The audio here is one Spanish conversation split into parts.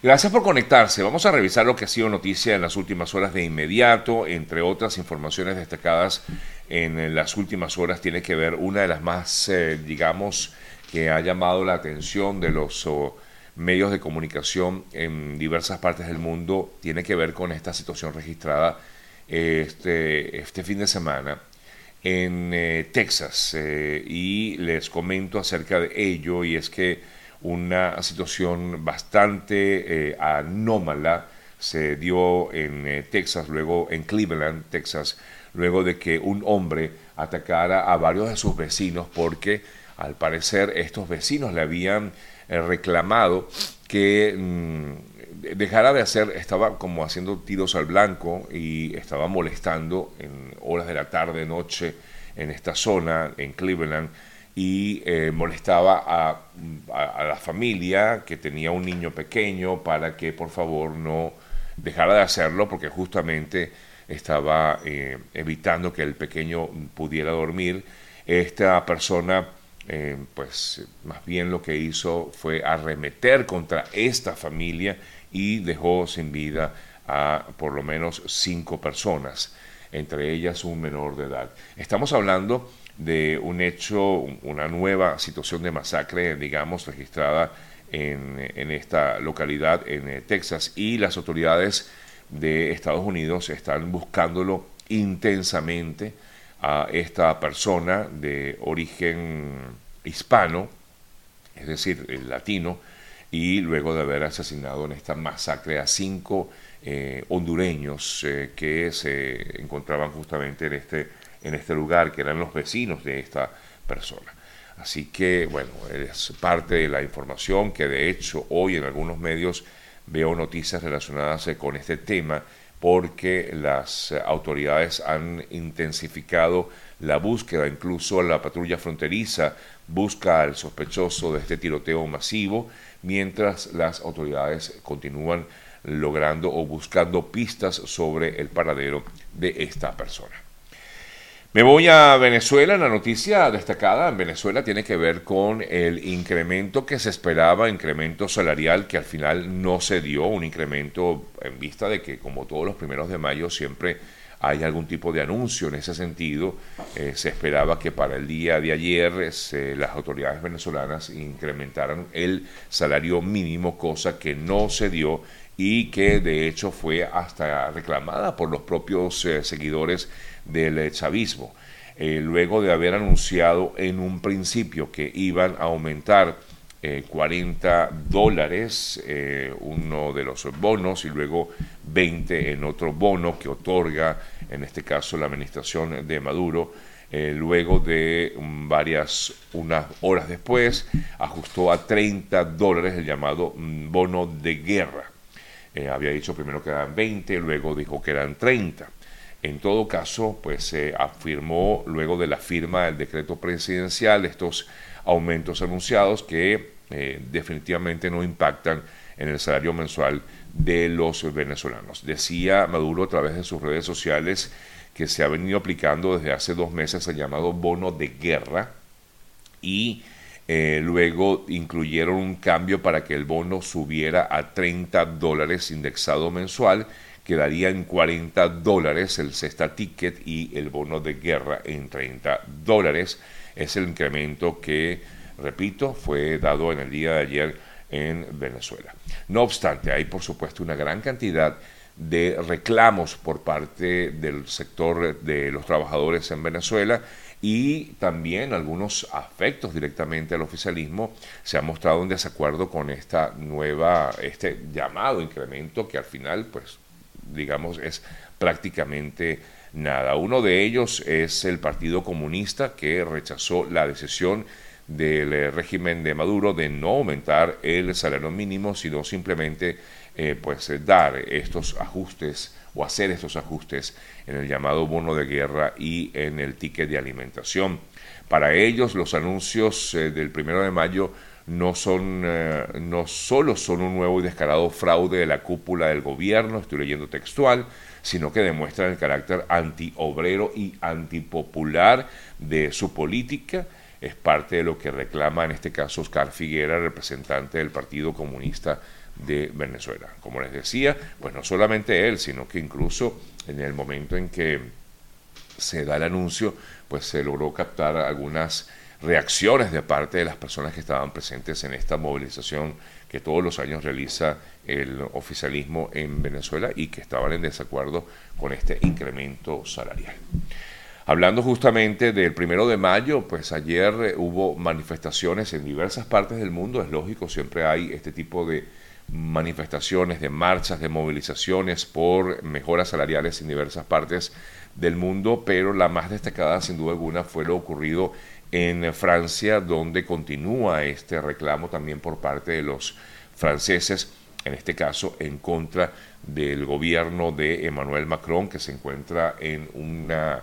Gracias por conectarse. Vamos a revisar lo que ha sido noticia en las últimas horas de inmediato, entre otras informaciones destacadas en las últimas horas tiene que ver una de las más, eh, digamos, que ha llamado la atención de los medios de comunicación en diversas partes del mundo, tiene que ver con esta situación registrada este, este fin de semana en eh, Texas. Eh, y les comento acerca de ello, y es que una situación bastante anómala. Se dio en Texas, luego en Cleveland, Texas, luego de que un hombre atacara a varios de sus vecinos porque al parecer estos vecinos le habían eh, reclamado que mm, dejara de hacer, estaba como haciendo tiros al blanco y estaba molestando en horas de la tarde, noche, en esta zona, en Cleveland, y eh, molestaba a, a, la familia que tenía un niño pequeño para que por favor no dejara de hacerlo porque justamente estaba eh, evitando que el pequeño pudiera dormir. Esta persona, eh, pues más bien lo que hizo fue arremeter contra esta familia y dejó sin vida a por lo menos cinco personas, entre ellas un menor de edad. Estamos hablando de un hecho, una nueva situación de masacre, digamos, registrada en, esta localidad en eh, Texas y las autoridades de Estados Unidos están buscándolo intensamente a esta persona de origen hispano, es decir, el latino, y luego de haber asesinado en esta masacre a cinco eh, hondureños eh, que se encontraban justamente en este, en este lugar, que eran los vecinos de esta persona. Así que, bueno, es parte de la información que de hecho hoy en algunos medios veo noticias relacionadas eh, con este tema porque las autoridades han intensificado la búsqueda, incluso la patrulla fronteriza busca al sospechoso de este tiroteo masivo, mientras las autoridades continúan logrando o buscando pistas sobre el paradero de esta persona. Me voy a Venezuela. La noticia destacada en Venezuela tiene que ver con el incremento que se esperaba, incremento salarial que al final no se dio, un incremento en vista de que como todos los primeros de mayo siempre hay algún tipo de anuncio en ese sentido. Eh, se esperaba que para el día de ayer las autoridades venezolanas incrementaran el salario mínimo, cosa que no se dio y que de hecho fue hasta reclamada por los propios eh, seguidores del chavismo. Eh, luego de haber anunciado en un principio que iban a aumentar 40 eh, dólares uno de los bonos y luego 20 en otro bono que otorga en este caso la administración de Maduro. luego de varias, unas horas después, ajustó a 30 dólares el llamado mm, bono de guerra. Eh, había dicho primero que eran 20, luego dijo que eran 30. En todo caso, pues se afirmó luego de la firma del decreto presidencial estos aumentos anunciados que eh, definitivamente no impactan en el salario mensual de los venezolanos. Decía Maduro a través de sus redes sociales que se ha venido aplicando desde hace dos meses el llamado bono de guerra y eh, luego incluyeron un cambio para que el bono subiera a 30 dólares indexado mensual, quedaría en 40 dólares el cesta ticket y el bono de guerra en 30 dólares. Es el incremento que, repito, fue dado en el día de ayer en Venezuela. No obstante, hay por supuesto una gran cantidad de reclamos por parte del sector de los trabajadores en Venezuela y también algunos afectos directamente al oficialismo se han mostrado en desacuerdo con esta nueva, este llamado incremento que al final, pues, digamos, es prácticamente nada. Uno de ellos es el Partido Comunista que rechazó la decisión del eh, régimen de Maduro de no aumentar el salario mínimo, sino simplemente eh, pues dar estos ajustes o hacer estos ajustes en el llamado bono de guerra y en el ticket de alimentación. Para ellos los anuncios eh, del primero de mayo no son eh, no solo son un nuevo y descarado fraude de la cúpula del gobierno, estoy leyendo textual, sino que demuestran el carácter antiobrero y antipopular de su política. Es parte de lo que reclama en este caso Oscar Figuera, representante del Partido Comunista de Venezuela. Como les decía, pues no solamente él, sino que incluso en el momento en que se da el anuncio, pues se logró captar algunas reacciones de parte de las personas que estaban presentes en esta movilización que todos los años realiza el oficialismo en Venezuela y que estaban en desacuerdo con este incremento salarial. Hablando justamente del primero de mayo, pues ayer eh, hubo manifestaciones en diversas partes del mundo, es lógico, siempre hay este tipo de manifestaciones, de marchas, de movilizaciones por mejoras salariales en diversas partes del mundo, pero la más destacada sin duda alguna fue lo ocurrido en Francia, donde continúa este reclamo también por parte de los franceses, en este caso en contra del gobierno de Emmanuel Macron, que se encuentra en una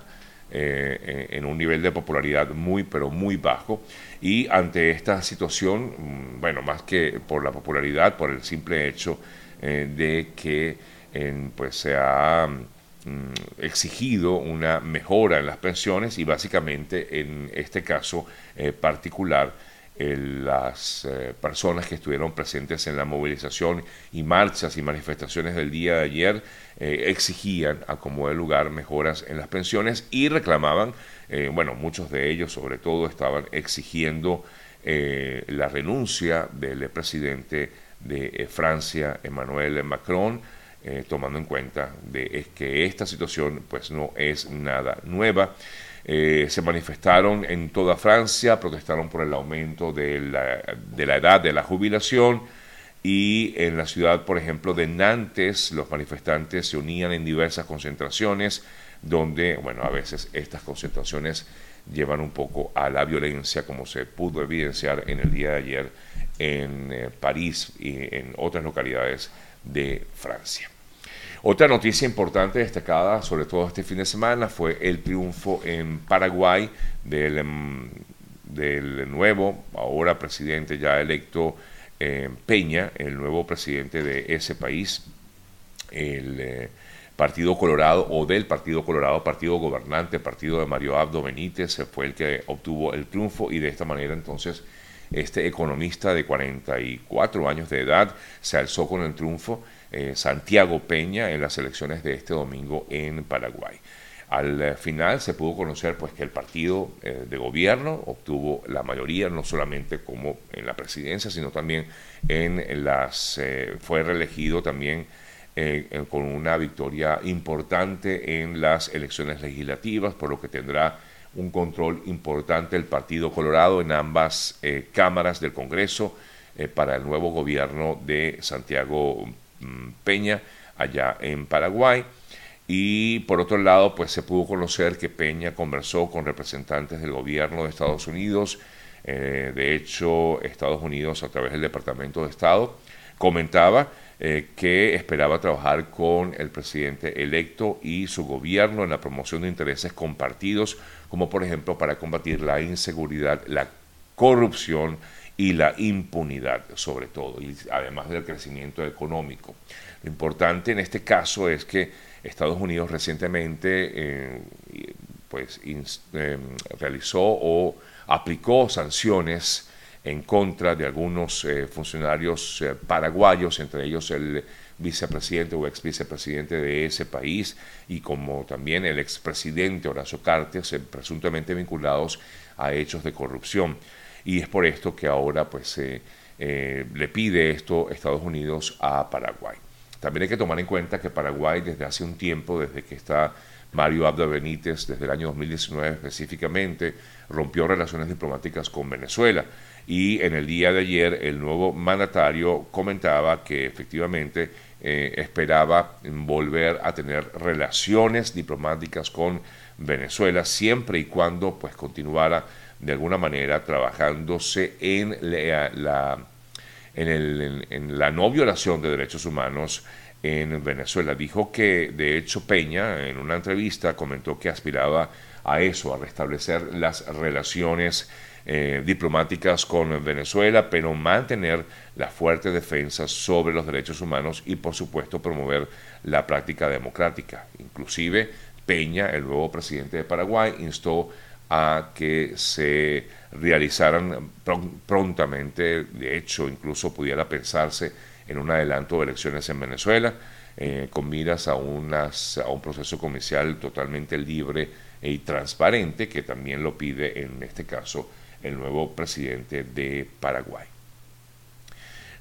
eh, en un nivel de popularidad muy, pero muy bajo. Y ante esta situación, mm, bueno, más que por la popularidad, por el simple hecho eh, de que pues se ha exigido una mejora en las pensiones y básicamente en este caso eh, particular las eh, personas que estuvieron presentes en la movilización y marchas y manifestaciones del día de ayer eh, exigían a como de lugar mejoras en las pensiones y reclamaban, bueno, muchos de ellos sobre todo estaban exigiendo la renuncia del presidente de Francia, Emmanuel Macron, tomando en cuenta de que esta situación pues no es nada nueva. Eh, se manifestaron en toda Francia, protestaron por el aumento de la, de la edad de la jubilación y en la ciudad, por ejemplo, de Nantes, los manifestantes se unían en diversas concentraciones donde, bueno, a veces estas concentraciones llevan un poco a la violencia, como se pudo evidenciar en el día de ayer en eh, París y en otras localidades de Francia. Otra noticia importante destacada, sobre todo este fin de semana, fue el triunfo en Paraguay del, em, nuevo, ahora presidente ya electo eh, Peña, el nuevo presidente de ese país, el eh, Partido Colorado o del Partido Colorado, partido gobernante, partido de Mario Abdo Benítez, fue el que obtuvo el triunfo y de esta manera entonces este economista de 44 años de edad se alzó con el triunfo eh, Santiago Peña en las elecciones de este domingo en Paraguay. Al eh, final se pudo conocer pues que el partido eh, de gobierno obtuvo la mayoría no solamente como en la presidencia sino también en las fue reelegido también con una victoria importante en las elecciones legislativas por lo que tendrá un control importante el Partido Colorado en ambas cámaras del Congreso para el nuevo gobierno de Santiago Peña allá en Paraguay. Y por otro lado, pues se pudo conocer que Peña conversó con representantes del gobierno de Estados Unidos. Eh, de hecho, Estados Unidos, a través del Departamento de Estado, comentaba eh, que esperaba trabajar con el presidente electo y su gobierno en la promoción de intereses compartidos, como por ejemplo para combatir la inseguridad, la corrupción y la impunidad sobre todo, y además del crecimiento económico. Lo importante en este caso es que Estados Unidos recientemente eh, pues, eh, realizó o aplicó sanciones en contra de algunos eh, funcionarios paraguayos, entre ellos el vicepresidente o ex vicepresidente de ese país y como también el expresidente Horacio Cartes, presuntamente vinculados a hechos de corrupción y es por esto que ahora pues eh, le pide esto Estados Unidos a Paraguay. También hay que tomar en cuenta que Paraguay desde hace un tiempo, desde que está Mario Abdo Benítez, desde el año 2019 específicamente, rompió relaciones diplomáticas con Venezuela. Y en el día de ayer el nuevo mandatario comentaba que efectivamente eh, esperaba volver a tener relaciones diplomáticas con Venezuela siempre y cuando pues continuara de alguna manera trabajándose en la, en, la no violación de derechos humanos en Venezuela. Dijo que, de hecho, Peña, en una entrevista, comentó que aspiraba a eso, a restablecer las relaciones eh, diplomáticas con Venezuela, pero mantener la fuerte defensa sobre los derechos humanos y, por supuesto, promover la práctica democrática. Inclusive, Peña, el nuevo presidente de Paraguay, instó a que se realizaran prontamente, de hecho incluso pudiera pensarse en un adelanto de elecciones en Venezuela, eh, con miras a, unas, a un proceso comercial totalmente libre y transparente, que también lo pide en este caso el nuevo presidente de Paraguay.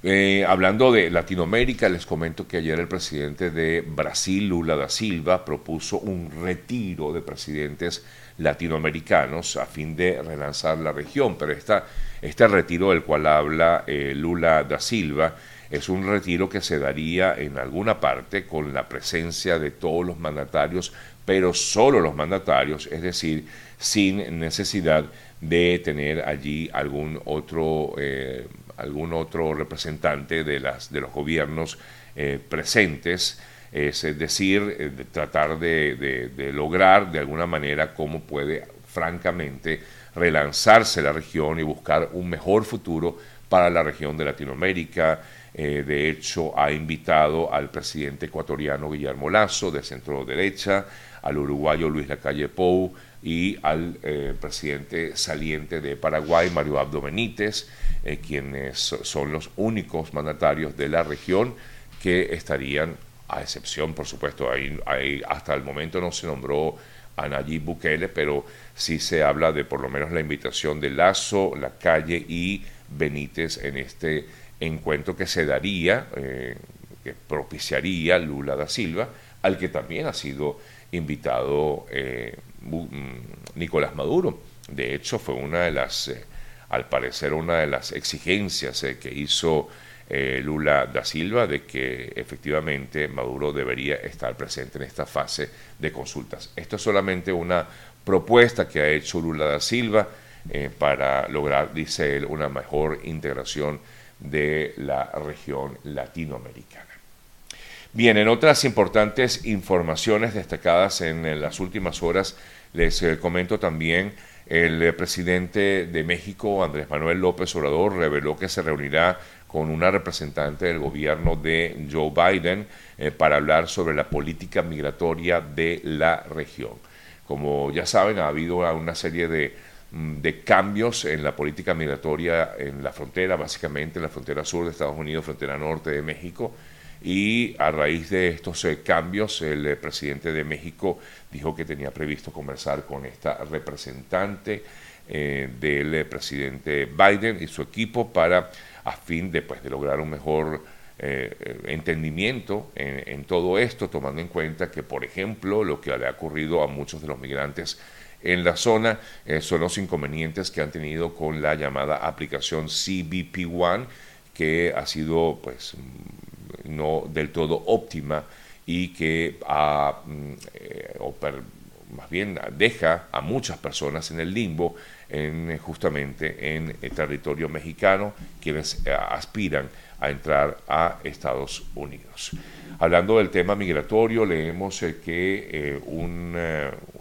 Eh, hablando de Latinoamérica, les comento que ayer el presidente de Brasil, Lula da Silva, propuso un retiro de presidentes latinoamericanos a fin de relanzar la región, pero esta, este retiro del cual habla eh, Lula da Silva es un retiro que se daría en alguna parte con la presencia de todos los mandatarios, pero solo los mandatarios, es decir, sin necesidad de tener allí algún otro eh, algún otro representante de, las, de los gobiernos eh, presentes, es decir, eh, tratar de, lograr de alguna manera cómo puede francamente relanzarse la región y buscar un mejor futuro para la región de Latinoamérica. Eh, de hecho, ha invitado al presidente ecuatoriano Guillermo Lazo, de centro derecha, al uruguayo Luis Lacalle Pou y al presidente saliente de Paraguay, Mario Abdo Benítez, eh, quienes son los únicos mandatarios de la región que estarían, a excepción, por supuesto, ahí, hasta el momento no se nombró a Nayib Bukele, pero sí se habla de por lo menos la invitación de Lazo, La Calle y Benítez en este encuentro que se daría, eh, que propiciaría Lula da Silva, al que también ha sido invitado eh, mm, Nicolás Maduro. De hecho, fue una de las al parecer una de las exigencias eh, que hizo eh, Lula da Silva de que efectivamente Maduro debería estar presente en esta fase de consultas. Esto es solamente una propuesta que ha hecho Lula da Silva eh, para lograr, dice él, una mejor integración de la región latinoamericana. Bien, en otras importantes informaciones destacadas en las últimas horas, les comento también el eh, presidente de México, Andrés Manuel López Obrador, reveló que se reunirá con una representante del gobierno de Joe Biden eh, para hablar sobre la política migratoria de la región. Como ya saben, ha habido una serie de, mm, de, cambios en la política migratoria en la frontera, básicamente en la frontera sur de Estados Unidos, frontera norte de México, y a raíz de estos eh, cambios el eh, presidente de México dijo que tenía previsto conversar con esta representante del presidente Biden y su equipo para a fin de, pues, de lograr un mejor entendimiento en, todo esto, tomando en cuenta que, por ejemplo, lo que le ha ocurrido a muchos de los migrantes en la zona son los inconvenientes que han tenido con la llamada aplicación CBP One, que ha sido pues no del todo óptima y que mm, eh, más bien deja a muchas personas en el limbo en, justamente en el territorio mexicano quienes eh, aspiran a entrar a Estados Unidos. Hablando del tema migratorio, leemos eh, que un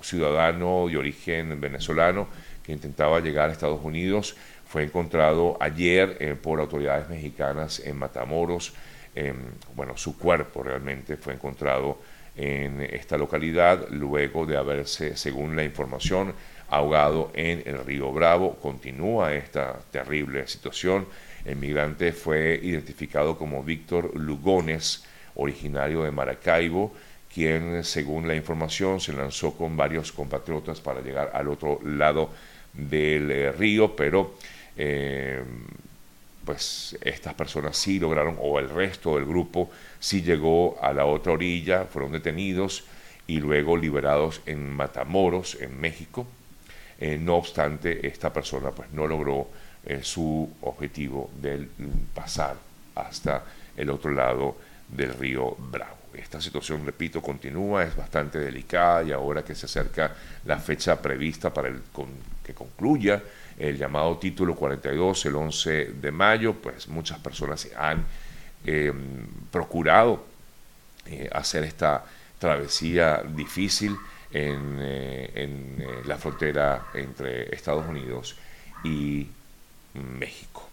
ciudadano de origen venezolano que intentaba llegar a Estados Unidos fue encontrado ayer por autoridades mexicanas en Matamoros, Em, bueno, su cuerpo realmente fue encontrado en esta localidad luego de haberse, según la información, ahogado en el río Bravo. Continúa esta terrible situación. El migrante fue identificado como Víctor Lugones, originario de Maracaibo, quien, según la información, se lanzó con varios compatriotas para llegar al otro lado del eh, río, pero eh, pues estas personas sí lograron, o el resto del grupo sí llegó a la otra orilla, fueron detenidos y luego liberados en Matamoros, en México. Eh, no obstante, esta persona pues no logró eh, su objetivo de pasar hasta el otro lado del río Bravo. Esta situación, repito, continúa, es bastante delicada y ahora que se acerca la fecha prevista para el que concluya el llamado título 42 el 11 de mayo, pues muchas personas han em, procurado eh, hacer esta travesía difícil en, eh, en eh, la frontera entre Estados Unidos y México.